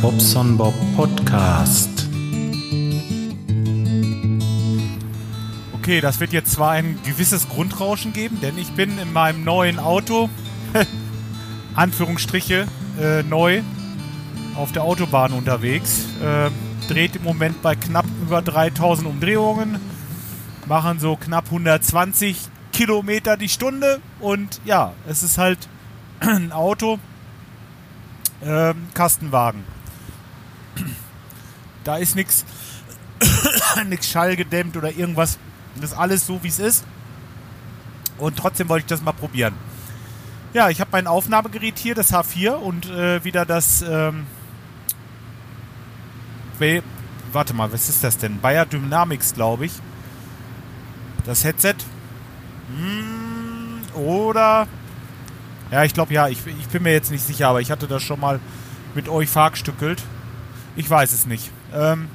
Bobson Bob Podcast. Okay, das wird jetzt zwar ein gewisses Grundrauschen geben, denn ich bin in meinem neuen Auto, Anführungsstriche, äh, neu, auf der Autobahn unterwegs. Äh, dreht im Moment bei knapp über 3000 Umdrehungen, machen so knapp 120 Kilometer die Stunde und ja, es ist halt ein Auto, ähm, Kastenwagen. Da ist nichts nix schallgedämmt oder irgendwas. Das ist alles so, wie es ist. Und trotzdem wollte ich das mal probieren. Ja, ich habe mein Aufnahmegerät hier, das H4 und äh, wieder das. Ähm, warte mal, was ist das denn? Bayer Dynamics, glaube ich. Das Headset. Hm, oder ja, ich glaube ja, ich, ich bin mir jetzt nicht sicher, aber ich hatte das schon mal mit euch verhackstückelt. Ich weiß es nicht. Ähm,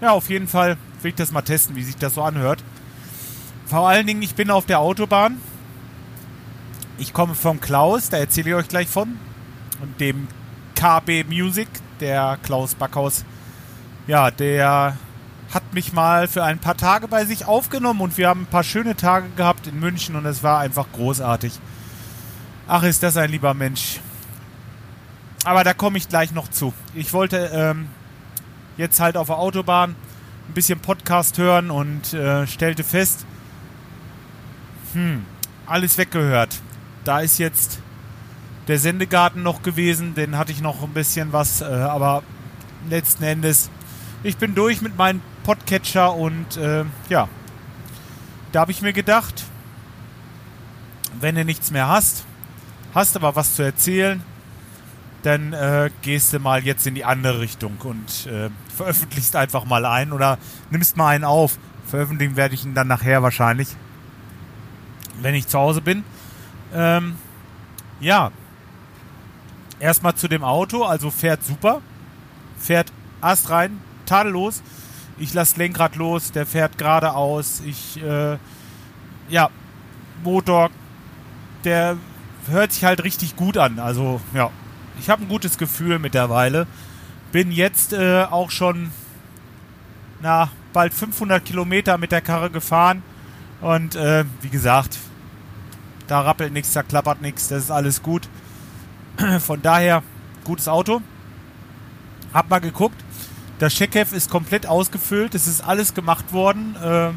ja, auf jeden Fall will ich das mal testen, wie sich das so anhört. Vor allen Dingen, ich bin auf der Autobahn. Ich komme vom Klaus, da erzähle ich euch gleich von. Und dem KB Music, der Klaus Backhaus. Ja, der hat mich mal für ein paar Tage bei sich aufgenommen und wir haben ein paar schöne Tage gehabt in München und es war einfach großartig. Ach, ist das ein lieber Mensch. Aber da komme ich gleich noch zu. Ich wollte ähm, jetzt halt auf der Autobahn ein bisschen Podcast hören und äh, stellte fest, hm, alles weggehört. Da ist jetzt der Sendegarten noch gewesen, den hatte ich noch ein bisschen was, äh, aber letzten Endes, ich bin durch mit meinem Podcatcher und äh, ja, da habe ich mir gedacht, wenn du nichts mehr hast, hast aber was zu erzählen, dann äh, gehst du mal jetzt in die andere Richtung und äh, veröffentlichst einfach mal einen oder nimmst mal einen auf. Veröffentlichen werde ich ihn dann nachher wahrscheinlich, wenn ich zu Hause bin. Ähm, ja, erstmal zu dem Auto, also fährt super, fährt astrein, tadellos. Ich lasse Lenkrad los, der fährt geradeaus. Ich, äh, ja, Motor, der hört sich halt richtig gut an. Also, ja, ich habe ein gutes Gefühl mittlerweile. Bin jetzt äh, auch schon, na, bald 500 Kilometer mit der Karre gefahren. Und äh, wie gesagt, da rappelt nichts, da klappert nichts, das ist alles gut. Von daher, gutes Auto. Hab mal geguckt. Das Checkheft ist komplett ausgefüllt. Es ist alles gemacht worden. Äh,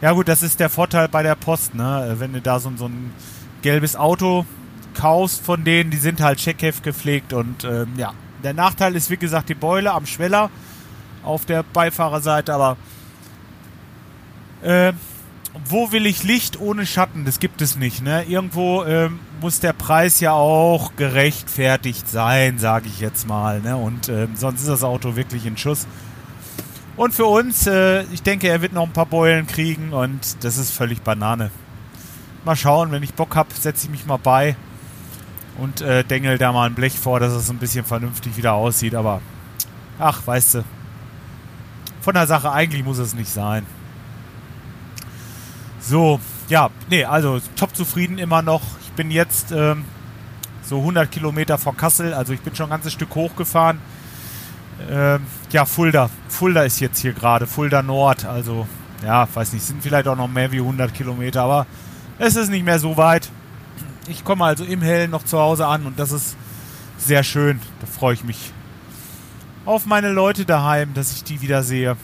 ja gut, das ist der Vorteil bei der Post, ne? Wenn du da so, so ein gelbes Auto kaufst von denen, die sind halt Checkheft gepflegt und ähm, ja. Der Nachteil ist, wie gesagt, die Beule am Schweller auf der Beifahrerseite, aber äh, wo will ich Licht ohne Schatten? Das gibt es nicht. Ne? Irgendwo ähm, muss der Preis ja auch gerechtfertigt sein, sage ich jetzt mal. Ne? Und ähm, sonst ist das Auto wirklich in Schuss. Und für uns, äh, ich denke, er wird noch ein paar Beulen kriegen und das ist völlig Banane. Mal schauen, wenn ich Bock habe, setze ich mich mal bei und äh, dengel da mal ein Blech vor, dass es ein bisschen vernünftig wieder aussieht. Aber ach, weißt du, von der Sache eigentlich muss es nicht sein. So, ja, nee, also top zufrieden immer noch. Ich bin jetzt ähm, so 100 Kilometer vor Kassel, also ich bin schon ein ganzes Stück hochgefahren. Ähm, ja, Fulda. Fulda ist jetzt hier gerade, Fulda Nord, also ja, weiß nicht, sind vielleicht auch noch mehr wie 100 Kilometer, aber es ist nicht mehr so weit. Ich komme also im Hellen noch zu Hause an und das ist sehr schön. Da freue ich mich auf meine Leute daheim, dass ich die wieder sehe.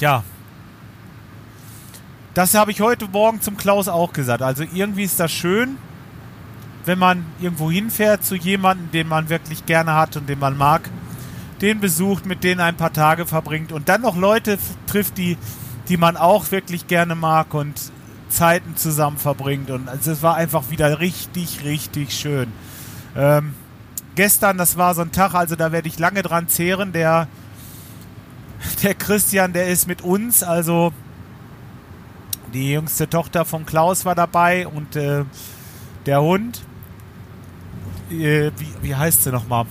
Ja. Das habe ich heute Morgen zum Klaus auch gesagt. Also irgendwie ist das schön, wenn man irgendwo hinfährt zu jemandem, den man wirklich gerne hat und den man mag, den besucht, mit denen ein paar Tage verbringt und dann noch Leute trifft, die, die man auch wirklich gerne mag und Zeiten zusammen verbringt. Und also es war einfach wieder richtig, richtig schön. Ähm, gestern, das war so ein Tag, also da werde ich lange dran zehren. Der, der Christian, der ist mit uns, also die jüngste Tochter von Klaus war dabei und äh, der Hund, äh, wie, wie heißt sie nochmal?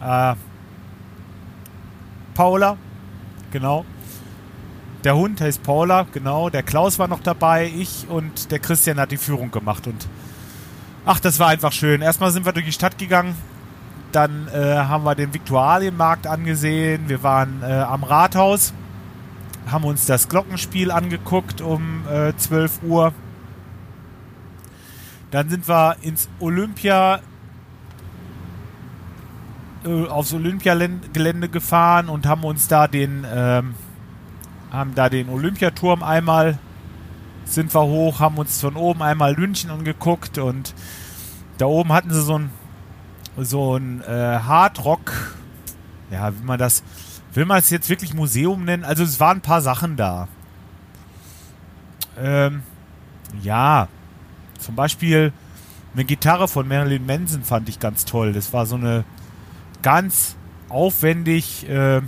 Äh, Paula, genau. Der Hund heißt Paula, genau. Der Klaus war noch dabei, ich und der Christian hat die Führung gemacht. Und ach, das war einfach schön. Erstmal sind wir durch die Stadt gegangen. dann äh, haben wir den Viktualienmarkt angesehen. Wir waren äh, am Rathaus, haben uns das Glockenspiel angeguckt um äh, 12 Uhr. Dann sind wir ins Olympia äh, aufs Olympiagelände gefahren und haben uns da den ähm, haben da den Olympiaturm einmal sind wir hoch, haben uns von oben einmal München angeguckt und da oben hatten sie so ein so ein äh, Hardrock, ja, wie man das, will man es jetzt wirklich Museum nennen? Also es waren ein paar Sachen da. Ähm, ja, zum Beispiel eine Gitarre von Marilyn Manson fand ich ganz toll. Das war so eine ganz aufwendig äh,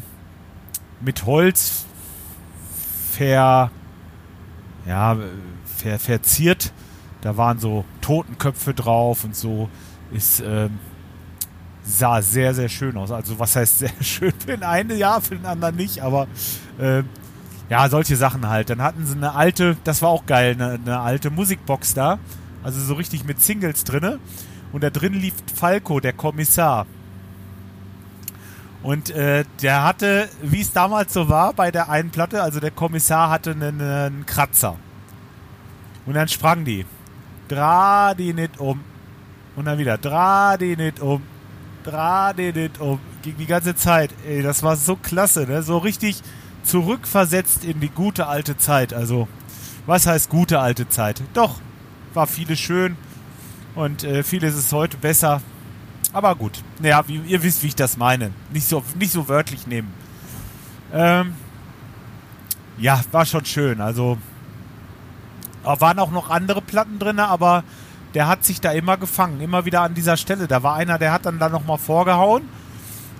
mit Holz ver, ja, ver, verziert. Da waren so Totenköpfe drauf und so ist ähm, sah sehr, sehr schön aus. Also was heißt sehr schön für den einen, ja, für den anderen nicht, aber äh, ja, solche Sachen halt. Dann hatten sie eine alte, das war auch geil, eine, eine alte Musikbox da. Also so richtig mit Singles drinne. Und da drin lief Falco, der Kommissar. Und äh, der hatte, wie es damals so war bei der einen Platte, also der Kommissar hatte einen, einen Kratzer. Und dann sprang die. Drah die nicht um. Und dann wieder, drah die nicht um. Drah die nicht um. Ging die ganze Zeit. Ey, das war so klasse, ne? So richtig zurückversetzt in die gute alte Zeit. Also, was heißt gute alte Zeit? Doch, war vieles schön und äh, vieles ist heute besser. Aber gut, naja, wie, ihr wisst, wie ich das meine. Nicht so, nicht so wörtlich nehmen. Ähm, ja, war schon schön. Also waren auch noch andere Platten drin, aber der hat sich da immer gefangen, immer wieder an dieser Stelle. Da war einer, der hat dann da nochmal vorgehauen,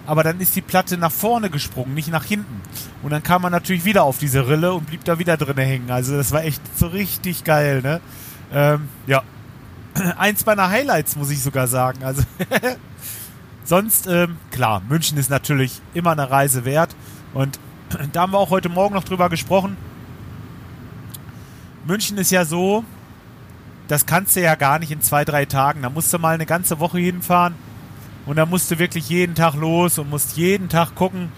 aber dann ist die Platte nach vorne gesprungen, nicht nach hinten. Und dann kam man natürlich wieder auf diese Rille und blieb da wieder drin hängen. Also das war echt so richtig geil, ne? Ähm, ja, eins meiner Highlights, muss ich sogar sagen. Also sonst, ähm, klar, München ist natürlich immer eine Reise wert. Und da haben wir auch heute Morgen noch drüber gesprochen. München ist ja so, das kannst du ja gar nicht in zwei, drei Tagen. Da musst du mal eine ganze Woche hinfahren und da musst du wirklich jeden Tag los und musst jeden Tag gucken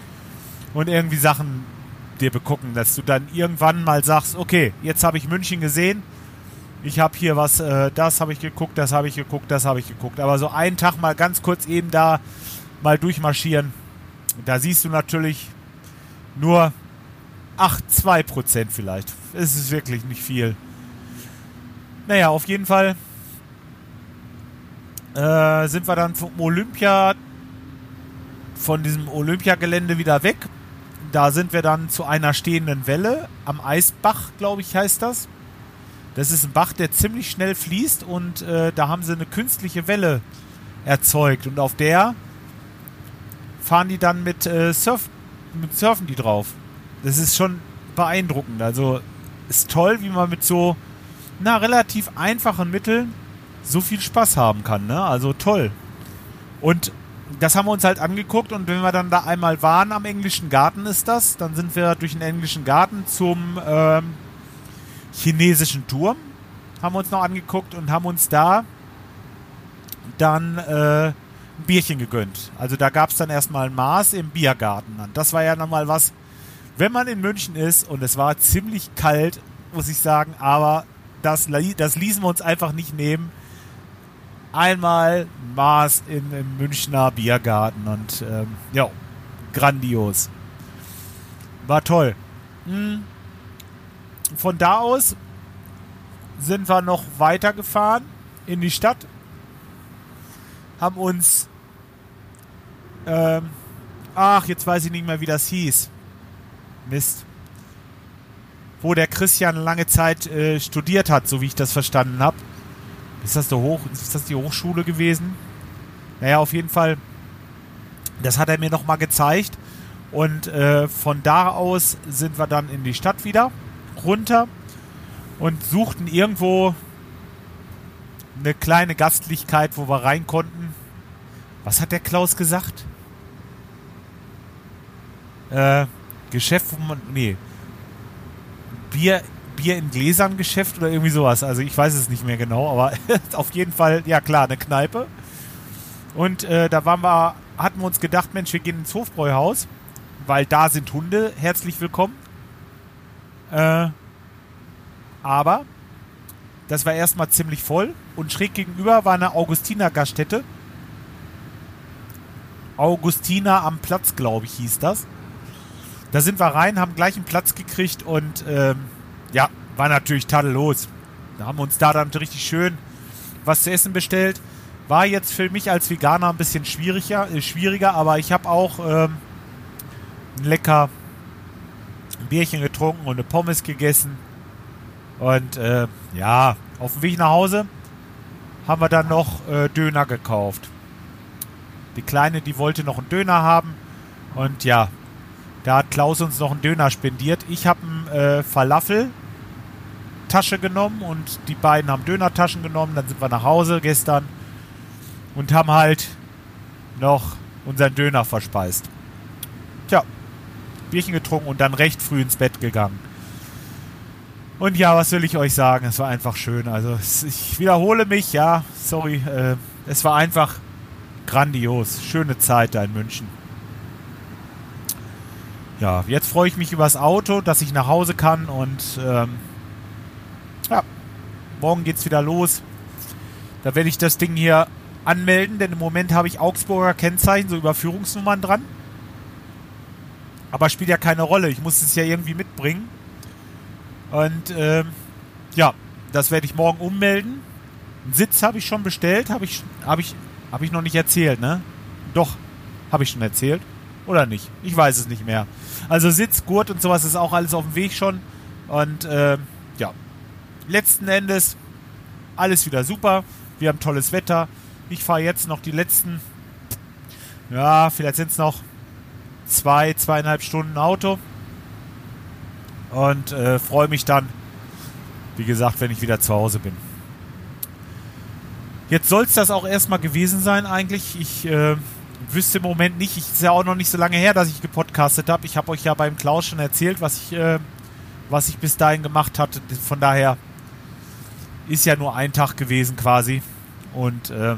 und irgendwie Sachen dir begucken, dass du dann irgendwann mal sagst, okay, jetzt habe ich München gesehen, ich habe hier was, äh, das habe ich geguckt, das habe ich geguckt, das habe ich geguckt. Aber so einen Tag mal ganz kurz eben da mal durchmarschieren, da siehst du natürlich nur 8, 2 Prozent vielleicht. Es ist wirklich nicht viel. Naja, auf jeden Fall äh, sind wir dann vom Olympia, von diesem Olympiagelände wieder weg. Da sind wir dann zu einer stehenden Welle am Eisbach, glaube ich, heißt das. Das ist ein Bach, der ziemlich schnell fließt und äh, da haben sie eine künstliche Welle erzeugt und auf der fahren die dann mit, äh, Surf, mit Surfen die drauf. Das ist schon beeindruckend. Also ist toll, wie man mit so na, relativ einfachen Mitteln so viel Spaß haben kann. Ne? Also toll. Und das haben wir uns halt angeguckt und wenn wir dann da einmal waren am englischen Garten ist das, dann sind wir durch den englischen Garten zum ähm, chinesischen Turm, haben wir uns noch angeguckt und haben uns da dann äh, ein Bierchen gegönnt. Also da gab es dann erstmal ein Maß im Biergarten. Und das war ja nochmal was, wenn man in München ist und es war ziemlich kalt, muss ich sagen, aber das, das ließen wir uns einfach nicht nehmen. Einmal Maß im, im Münchner Biergarten und ähm, ja, grandios. War toll. Hm von da aus sind wir noch weitergefahren in die Stadt, haben uns, ähm, ach, jetzt weiß ich nicht mehr, wie das hieß. Mist. Wo der Christian lange Zeit äh, studiert hat, so wie ich das verstanden habe. Ist das, ist das die Hochschule gewesen? Naja, auf jeden Fall, das hat er mir nochmal gezeigt. Und äh, von da aus sind wir dann in die Stadt wieder runter und suchten irgendwo eine kleine Gastlichkeit, wo wir rein konnten. Was hat der Klaus gesagt? Äh, Geschäft, wo man. Nee. Bier, Bier in Gläsern Geschäft oder irgendwie sowas. Also ich weiß es nicht mehr genau, aber auf jeden Fall, ja klar, eine Kneipe. Und äh, da waren wir, hatten wir uns gedacht, Mensch, wir gehen ins Hofbräuhaus, weil da sind Hunde herzlich willkommen. Äh, aber das war erstmal ziemlich voll und schräg gegenüber war eine Augustiner-Gaststätte. Augustiner am Platz, glaube ich, hieß das. Da sind wir rein, haben gleich einen Platz gekriegt und ähm, ja, war natürlich tadellos. Da haben wir uns da dann richtig schön was zu essen bestellt. War jetzt für mich als Veganer ein bisschen schwieriger, äh, schwieriger aber ich habe auch ähm, ein Bierchen getrunken und eine Pommes gegessen. Und äh, ja, auf dem Weg nach Hause haben wir dann noch äh, Döner gekauft. Die Kleine, die wollte noch einen Döner haben. Und ja, da hat Klaus uns noch einen Döner spendiert. Ich habe einen äh, Falafel Tasche genommen und die beiden haben Dönertaschen genommen. Dann sind wir nach Hause gestern und haben halt noch unseren Döner verspeist. Bierchen getrunken und dann recht früh ins Bett gegangen. Und ja, was will ich euch sagen? Es war einfach schön. Also ich wiederhole mich, ja, sorry. Äh, es war einfach grandios. Schöne Zeit da in München. Ja, jetzt freue ich mich übers Auto, dass ich nach Hause kann und ähm, ja, morgen geht's wieder los. Da werde ich das Ding hier anmelden, denn im Moment habe ich Augsburger Kennzeichen, so Überführungsnummern dran. Aber spielt ja keine Rolle. Ich muss es ja irgendwie mitbringen. Und ähm, ja, das werde ich morgen ummelden. Einen Sitz habe ich schon bestellt, habe ich, habe ich, habe ich noch nicht erzählt, ne? Doch, habe ich schon erzählt. Oder nicht? Ich weiß es nicht mehr. Also Sitz, Gurt und sowas ist auch alles auf dem Weg schon. Und äh, ja, letzten Endes alles wieder super. Wir haben tolles Wetter. Ich fahre jetzt noch die letzten, ja, vielleicht sind es noch zwei, zweieinhalb Stunden Auto. Und äh, freue mich dann, wie gesagt, wenn ich wieder zu Hause bin. Jetzt soll es das auch erstmal gewesen sein eigentlich. Ich äh, wüsste im Moment nicht, es ist ja auch noch nicht so lange her, dass ich gepodcastet habe. Ich habe euch ja beim Klaus schon erzählt, was ich, äh, was ich bis dahin gemacht hatte. Von daher ist ja nur ein Tag gewesen quasi. Und äh,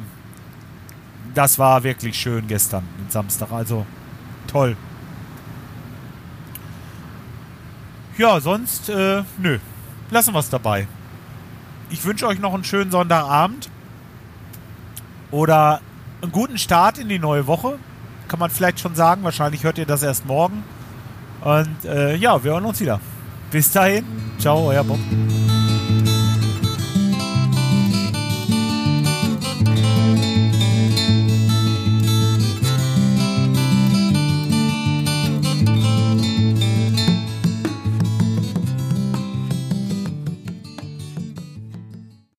das war wirklich schön gestern, den Samstag. Also toll. Ja, sonst, äh, nö. Lassen wir es dabei. Ich wünsche euch noch einen schönen Sonntagabend. Oder einen guten Start in die neue Woche. Kann man vielleicht schon sagen. Wahrscheinlich hört ihr das erst morgen. Und äh, ja, wir hören uns wieder. Bis dahin. Ciao, euer Bob.